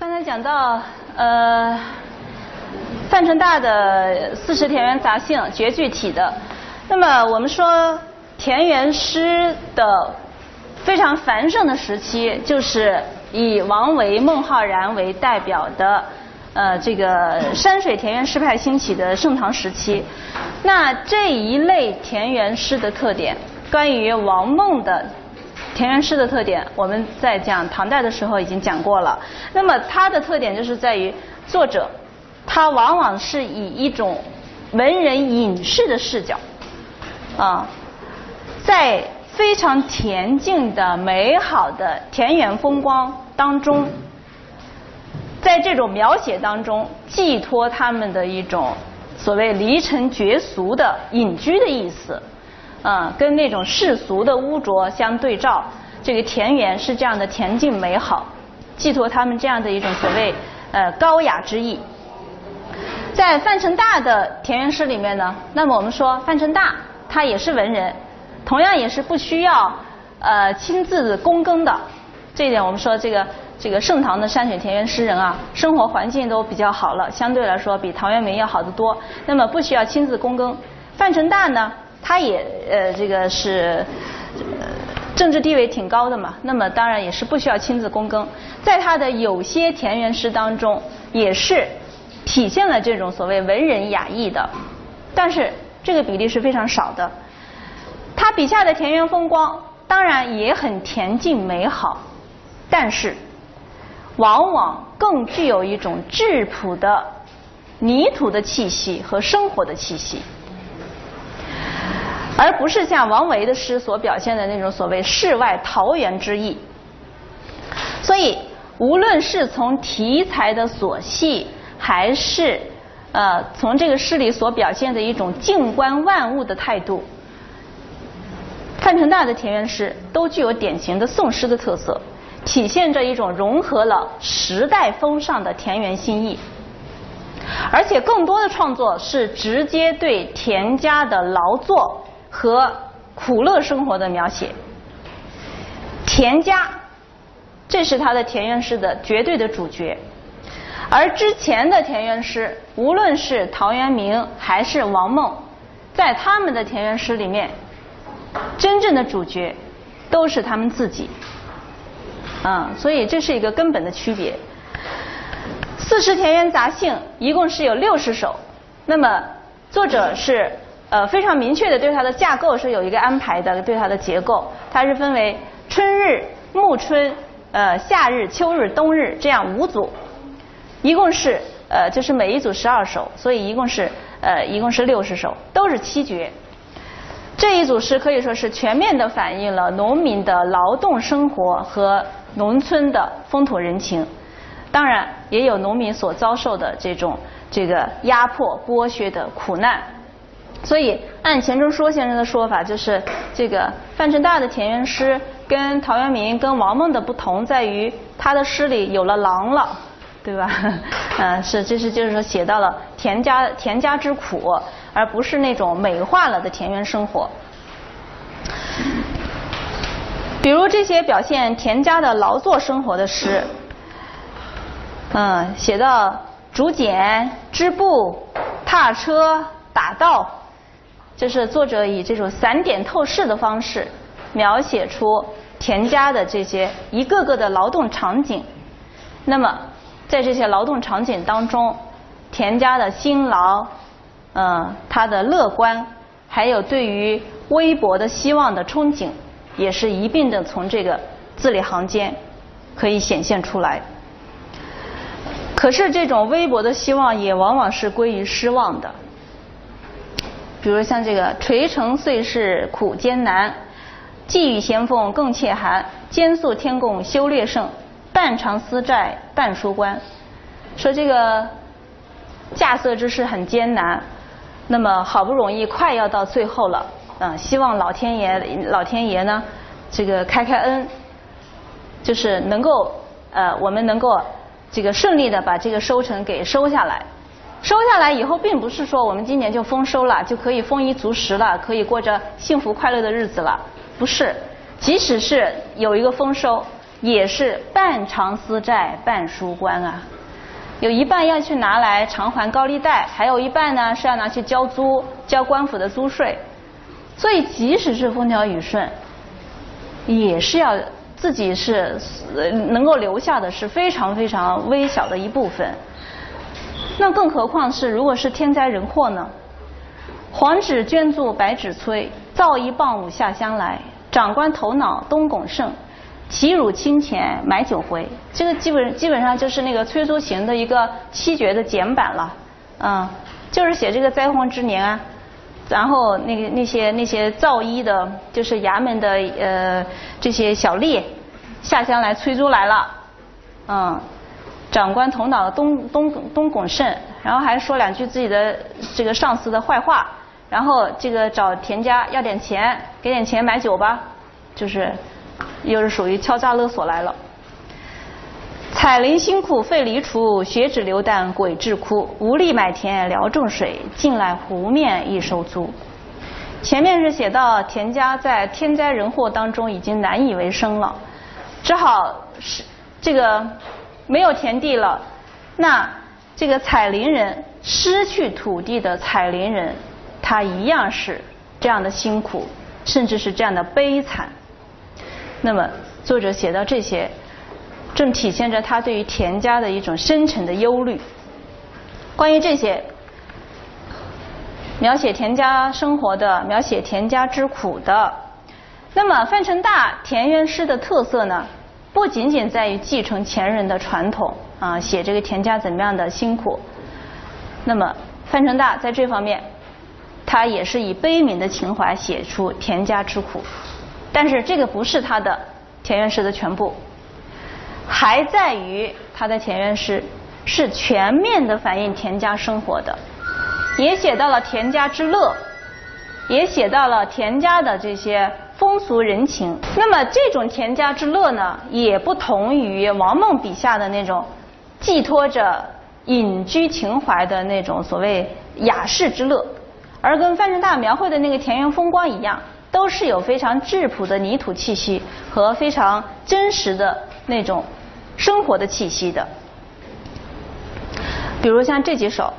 刚才讲到，呃，范成大的四时田园杂兴绝句体的，那么我们说田园诗的非常繁盛的时期，就是以王维、孟浩然为代表的，呃，这个山水田园诗派兴起的盛唐时期。那这一类田园诗的特点，关于王孟的。田园诗的特点，我们在讲唐代的时候已经讲过了。那么它的特点就是在于作者，他往往是以一种文人隐士的视角，啊，在非常恬静的美好的田园风光当中，在这种描写当中寄托他们的一种所谓离尘绝俗的隐居的意思。嗯，跟那种世俗的污浊相对照，这个田园是这样的恬静美好，寄托他们这样的一种所谓呃高雅之意。在范成大的田园诗里面呢，那么我们说范成大他也是文人，同样也是不需要呃亲自躬耕的，这一点我们说这个这个盛唐的山水田园诗人啊，生活环境都比较好了，相对来说比陶渊明要好得多，那么不需要亲自躬耕。范成大呢？他也呃这个是呃政治地位挺高的嘛，那么当然也是不需要亲自躬耕，在他的有些田园诗当中，也是体现了这种所谓文人雅逸的，但是这个比例是非常少的。他笔下的田园风光当然也很恬静美好，但是往往更具有一种质朴的泥土的气息和生活的气息。而不是像王维的诗所表现的那种所谓世外桃源之意。所以，无论是从题材的所系，还是呃从这个诗里所表现的一种静观万物的态度，范成大的田园诗都具有典型的宋诗的特色，体现着一种融合了时代风尚的田园新意。而且，更多的创作是直接对田家的劳作。和苦乐生活的描写，田家，这是他的田园诗的绝对的主角。而之前的田园诗，无论是陶渊明还是王孟，在他们的田园诗里面，真正的主角都是他们自己。嗯，所以这是一个根本的区别。四时田园杂兴一共是有六十首，那么作者是。呃，非常明确的对它的架构是有一个安排的，对它的结构，它是分为春日、暮春、呃夏日、秋日、冬日这样五组，一共是呃就是每一组十二首，所以一共是呃一共是六十首，都是七绝。这一组诗可以说是全面的反映了农民的劳动生活和农村的风土人情，当然也有农民所遭受的这种这个压迫剥削的苦难。所以，按钱钟书先生的说法，就是这个范成大的田园诗跟陶渊明、跟王孟的不同，在于他的诗里有了狼了，对吧？嗯，是，这是就是说写到了田家田家之苦，而不是那种美化了的田园生活。比如这些表现田家的劳作生活的诗，嗯，写到竹简、织布、踏车、打稻。就是作者以这种散点透视的方式，描写出田家的这些一个个的劳动场景。那么，在这些劳动场景当中，田家的辛劳，嗯，他的乐观，还有对于微薄的希望的憧憬，也是一并的从这个字里行间可以显现出来。可是，这种微薄的希望也往往是归于失望的。比如像这个“垂成岁事苦艰难，寄与咸丰更怯寒。兼宿天贡修略胜，半偿私债半书官。”说这个稼穑之事很艰难，那么好不容易快要到最后了，嗯，希望老天爷老天爷呢，这个开开恩，就是能够呃，我们能够这个顺利的把这个收成给收下来。收下来以后，并不是说我们今年就丰收了，就可以丰衣足食了，可以过着幸福快乐的日子了。不是，即使是有一个丰收，也是半偿私债半输官啊，有一半要去拿来偿还高利贷，还有一半呢是要拿去交租、交官府的租税。所以即使是风调雨顺，也是要自己是能够留下的是非常非常微小的一部分。那更何况是如果是天灾人祸呢？黄纸捐助白纸催，造一棒五下乡来。长官头脑东拱盛，齐辱清钱买酒回。这个基本基本上就是那个催租行的一个七绝的简版了，嗯，就是写这个灾荒之年啊，然后那个那些那些造衣的，就是衙门的呃这些小吏下乡来催租来了，嗯，长官头脑东东东拱盛，然后还说两句自己的这个上司的坏话。然后这个找田家要点钱，给点钱买酒吧，就是又是属于敲诈勒索来了。采林辛苦费离除，血脂流弹鬼至哭。无力买田聊种水，近来湖面亦收租。前面是写到田家在天灾人祸当中已经难以为生了，只好是这个没有田地了。那这个采林人失去土地的采林人。他一样是这样的辛苦，甚至是这样的悲惨。那么，作者写到这些，正体现着他对于田家的一种深沉的忧虑。关于这些描写田家生活的、描写田家之苦的，那么范成大田园诗的特色呢，不仅仅在于继承前人的传统啊，写这个田家怎么样的辛苦。那么，范成大在这方面。他也是以悲悯的情怀写出田家之苦，但是这个不是他的田园诗的全部，还在于他的田园诗是全面的反映田家生活的，也写到了田家之乐，也写到了田家的这些风俗人情。那么这种田家之乐呢，也不同于王孟笔下的那种寄托着隐居情怀的那种所谓雅士之乐。而跟范成大描绘的那个田园风光一样，都是有非常质朴的泥土气息和非常真实的那种生活的气息的。比如像这几首：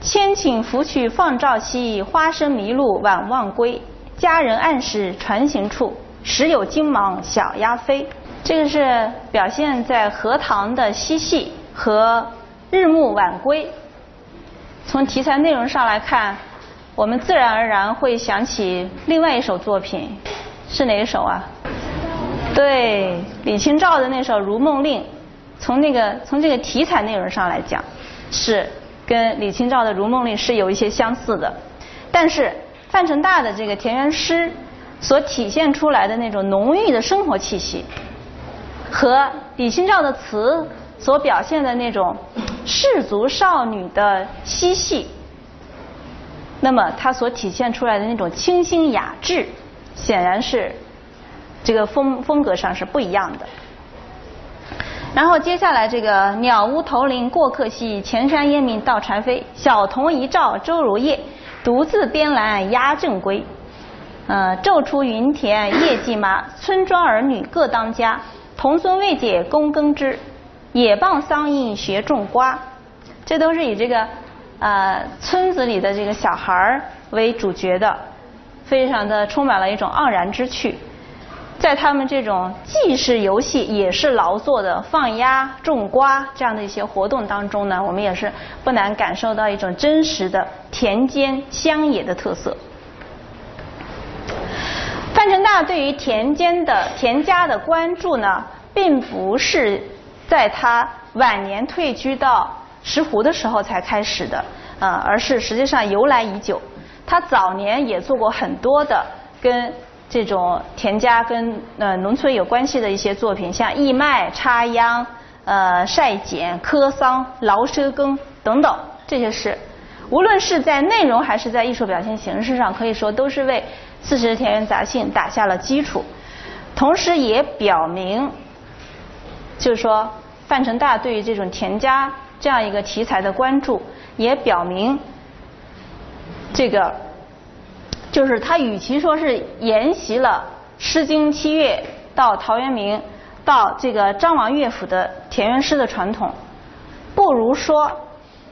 千顷拂去放照兮，花生迷路晚望归。佳人暗时船行处，时有金芒小鸭飞。这个是表现在荷塘的嬉戏和日暮晚归。从题材内容上来看。我们自然而然会想起另外一首作品，是哪一首啊？对，李清照的那首《如梦令》。从那个从这个题材内容上来讲，是跟李清照的《如梦令》是有一些相似的。但是范成大的这个田园诗所体现出来的那种浓郁的生活气息，和李清照的词所表现的那种士族少女的嬉戏。那么它所体现出来的那种清新雅致，显然是这个风风格上是不一样的。然后接下来这个鸟屋头林过客稀，前山烟明道蝉飞。小童一照周如夜，独自编栏压正归。呃，昼出耘田夜绩麻，村庄儿女各当家。童孙未解供耕织，也傍桑阴学种瓜。这都是以这个。呃，村子里的这个小孩儿为主角的，非常的充满了一种盎然之趣。在他们这种既是游戏也是劳作的放鸭、种瓜这样的一些活动当中呢，我们也是不难感受到一种真实的田间乡野的特色。范成大对于田间的田家的关注呢，并不是在他晚年退居到。石湖的时候才开始的，呃，而是实际上由来已久。他早年也做过很多的跟这种田家跟呃农村有关系的一些作品，像义卖、插秧、呃晒碱、科桑、劳赊耕等等这些事。无论是在内容还是在艺术表现形式上，可以说都是为《四时田园杂兴》打下了基础，同时也表明，就是说范成大对于这种田家。这样一个题材的关注，也表明，这个就是他与其说是沿袭了《诗经》七月到陶渊明到这个张王乐府的田园诗的传统，不如说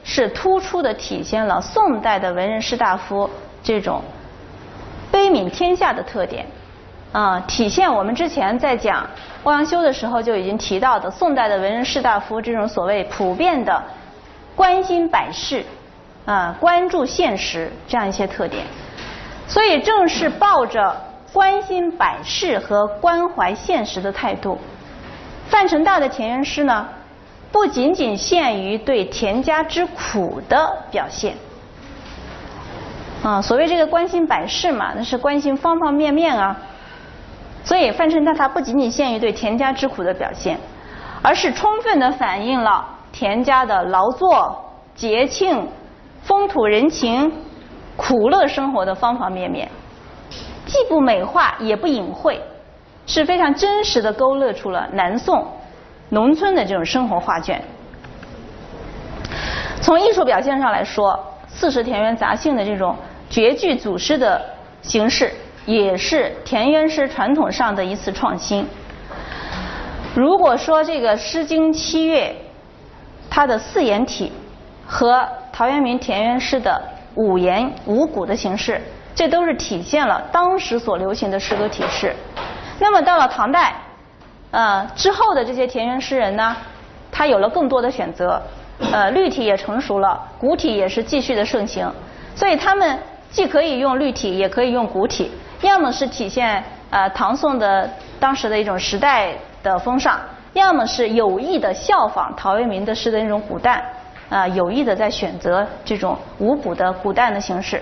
是突出的体现了宋代的文人士大夫这种悲悯天下的特点。啊，体现我们之前在讲欧阳修的时候就已经提到的宋代的文人士大夫这种所谓普遍的关心百事啊，关注现实这样一些特点。所以正是抱着关心百世和关怀现实的态度，范成大的田园诗呢，不仅仅限于对田家之苦的表现。啊，所谓这个关心百事嘛，那是关心方方面面啊。所以范成大他不仅仅限于对田家之苦的表现，而是充分的反映了田家的劳作、节庆、风土人情、苦乐生活的方方面面，既不美化也不隐晦，是非常真实的勾勒出了南宋农村的这种生活画卷。从艺术表现上来说，《四时田园杂兴》的这种绝句组诗的形式。也是田园诗传统上的一次创新。如果说这个《诗经》七月，它的四言体和陶渊明田园诗的五言五古的形式，这都是体现了当时所流行的诗歌体式。那么到了唐代，呃之后的这些田园诗人呢，他有了更多的选择，呃律体也成熟了，古体也是继续的盛行，所以他们既可以用律体，也可以用古体。要么是体现呃唐宋的当时的一种时代的风尚，要么是有意的效仿陶渊明的诗的那种古淡，啊有意的在选择这种五补的古淡的形式，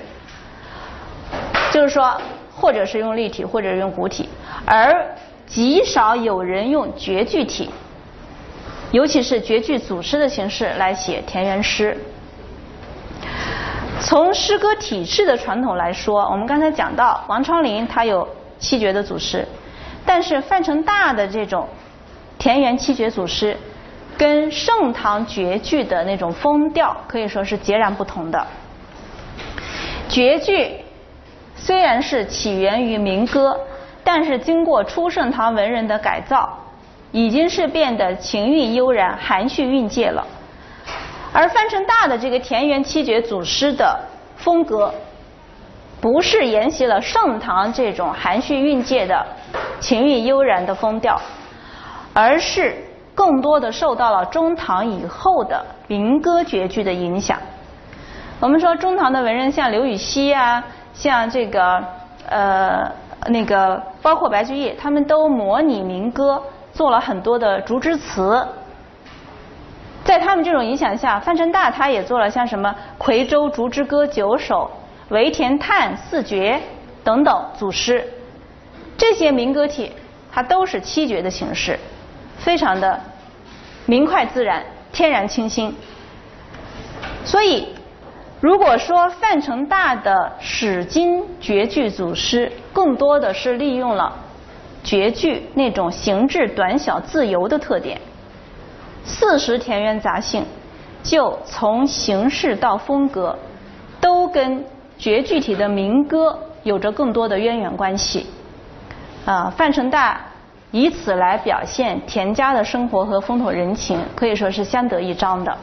就是说，或者是用立体，或者用古体，而极少有人用绝句体，尤其是绝句组诗的形式来写田园诗。从诗歌体式的传统来说，我们刚才讲到王昌龄他有七绝的组诗，但是范成大的这种田园七绝组诗，跟盛唐绝句的那种风调可以说是截然不同的。绝句虽然是起源于民歌，但是经过初盛唐文人的改造，已经是变得情韵悠然、含蓄蕴藉了。而范成大的这个田园七绝组诗的风格，不是沿袭了盛唐这种含蓄蕴藉的情韵悠然的风调，而是更多的受到了中唐以后的民歌绝句的影响。我们说中唐的文人像刘禹锡啊，像这个呃那个包括白居易，他们都模拟民歌，做了很多的竹枝词。在他们这种影响下，范成大他也做了像什么《夔州竹枝歌九首》《围田叹四绝》等等组诗，这些民歌体它都是七绝的形式，非常的明快自然、天然清新。所以，如果说范成大的《史今》绝句组诗，更多的是利用了绝句那种形制短小、自由的特点。四时田园杂兴，就从形式到风格，都跟绝句体的民歌有着更多的渊源关系。啊，范成大以此来表现田家的生活和风土人情，可以说是相得益彰的。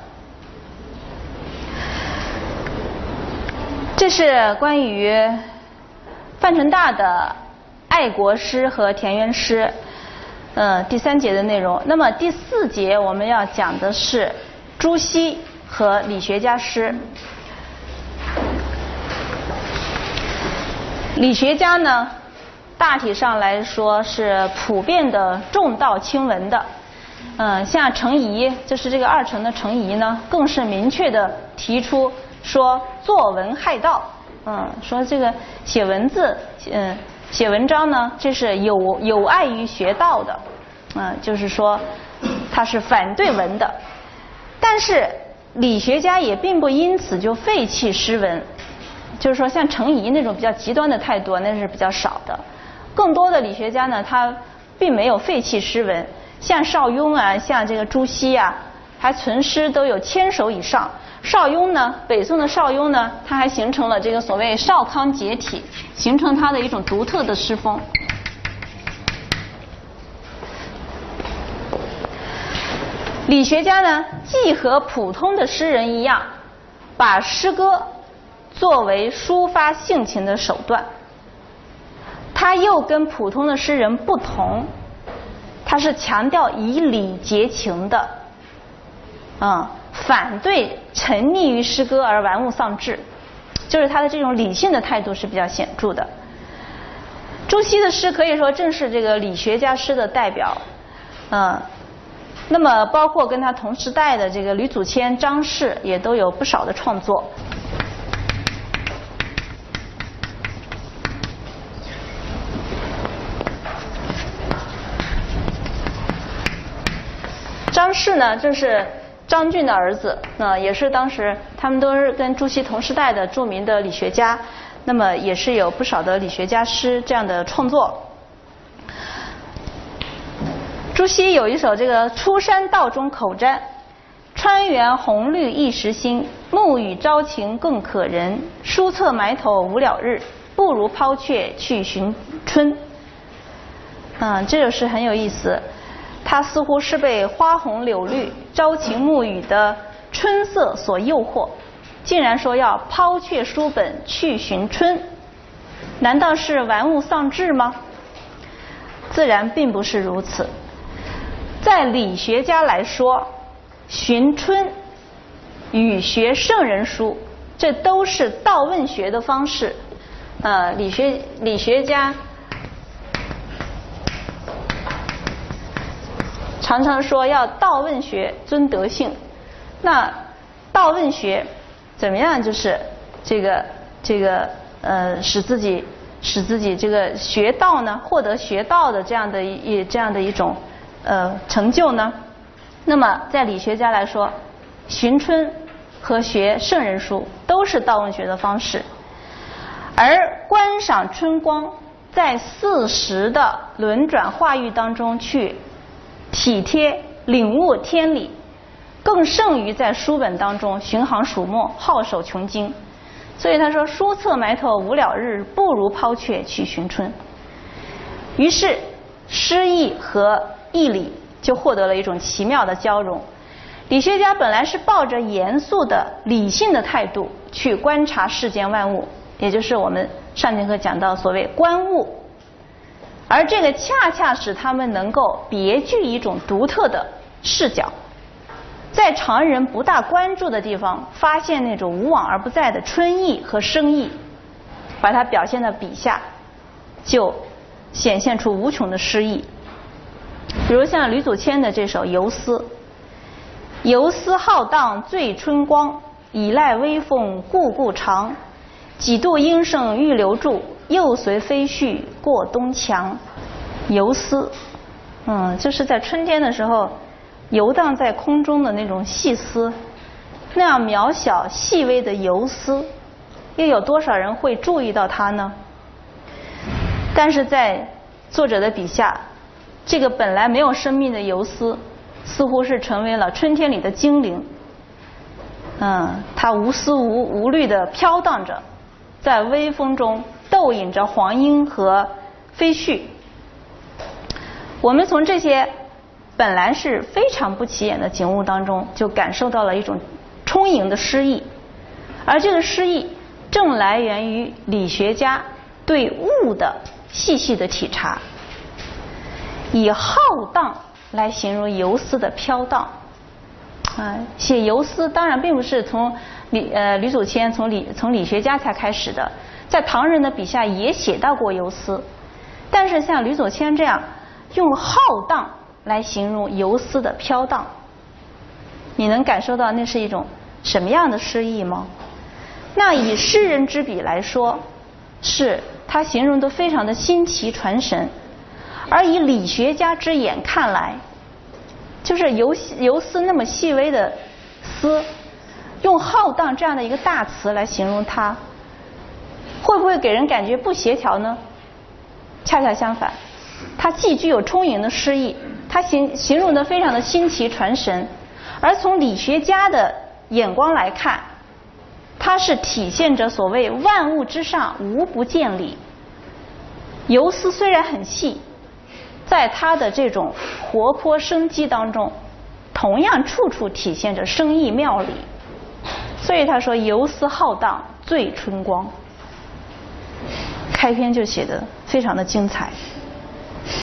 这是关于范成大的爱国诗和田园诗。嗯，第三节的内容。那么第四节我们要讲的是朱熹和理学家诗。理学家呢，大体上来说是普遍的重道轻文的。嗯，像程颐，就是这个二程的程颐呢，更是明确的提出说作文害道。嗯，说这个写文字，嗯。写文章呢，这是有有碍于学道的，嗯，就是说他是反对文的。但是理学家也并不因此就废弃诗文，就是说像程颐那种比较极端的态度那是比较少的。更多的理学家呢，他并没有废弃诗文，像邵雍啊，像这个朱熹啊，还存诗都有千首以上。邵雍呢，北宋的邵雍呢，他还形成了这个所谓邵康解体，形成他的一种独特的诗风。理学家呢，既和普通的诗人一样，把诗歌作为抒发性情的手段，他又跟普通的诗人不同，他是强调以理结情的，啊，反对沉溺于诗歌而玩物丧志，就是他的这种理性的态度是比较显著的。朱熹的诗可以说正是这个理学家诗的代表，嗯。那么，包括跟他同时代的这个吕祖谦、张氏，也都有不少的创作。是呢，正是张俊的儿子，那也是当时他们都是跟朱熹同时代的著名的理学家，那么也是有不少的理学家诗这样的创作。朱熹有一首这个《出山道中口占》，川原红绿一时新，暮雨朝晴更可人。书册埋头无了日，不如抛却去寻春。嗯，这首诗很有意思，它似乎是被花红柳绿、朝晴暮雨的春色所诱惑，竟然说要抛却书本去寻春，难道是玩物丧志吗？自然并不是如此。在理学家来说，寻春与学圣人书，这都是道问学的方式。呃，理学理学家常常说要道问学尊德性。那道问学怎么样？就是这个这个呃，使自己使自己这个学道呢，获得学道的这样的一这样的一种。呃，成就呢？那么在理学家来说，寻春和学圣人书都是道问学的方式，而观赏春光，在四时的轮转化育当中去体贴领悟天理，更胜于在书本当中寻行数墨、好守穷经。所以他说：“书册埋头无了日，不如抛却去寻春。”于是诗意和义理就获得了一种奇妙的交融。理学家本来是抱着严肃的理性的态度去观察世间万物，也就是我们上节课讲到所谓观物，而这个恰恰使他们能够别具一种独特的视角，在常人不大关注的地方发现那种无往而不在的春意和生意，把它表现在笔下，就显现出无穷的诗意。比如像吕祖谦的这首《游丝》，游丝浩荡醉春光，倚赖微风故故长。几度莺声欲留住，又随飞絮过东墙。游丝，嗯，就是在春天的时候游荡在空中的那种细丝，那样渺小细微的游丝，又有多少人会注意到它呢？但是在作者的笔下。这个本来没有生命的游丝，似乎是成为了春天里的精灵。嗯，它无思无无虑的飘荡着，在微风中逗引着黄莺和飞絮。我们从这些本来是非常不起眼的景物当中，就感受到了一种充盈的诗意，而这个诗意正来源于理学家对物的细细的体察。以浩荡来形容游丝的飘荡，啊，写游丝当然并不是从李呃吕祖谦从理从理学家才开始的，在唐人的笔下也写到过游丝，但是像吕祖谦这样用浩荡来形容游丝的飘荡，你能感受到那是一种什么样的诗意吗？那以诗人之笔来说，是他形容的非常的新奇传神。而以理学家之眼看来，就是游游丝那么细微的丝，用浩荡这样的一个大词来形容它，会不会给人感觉不协调呢？恰恰相反它既具有充盈的诗意它形形容的非常的新奇传神而从理学家的眼光来看它是体现着所谓万物之上无不见理。游丝虽然很细在他的这种活泼生机当中同样处处体现着生意妙理。所以他说游丝浩荡醉春光。开篇就写的非常的精彩。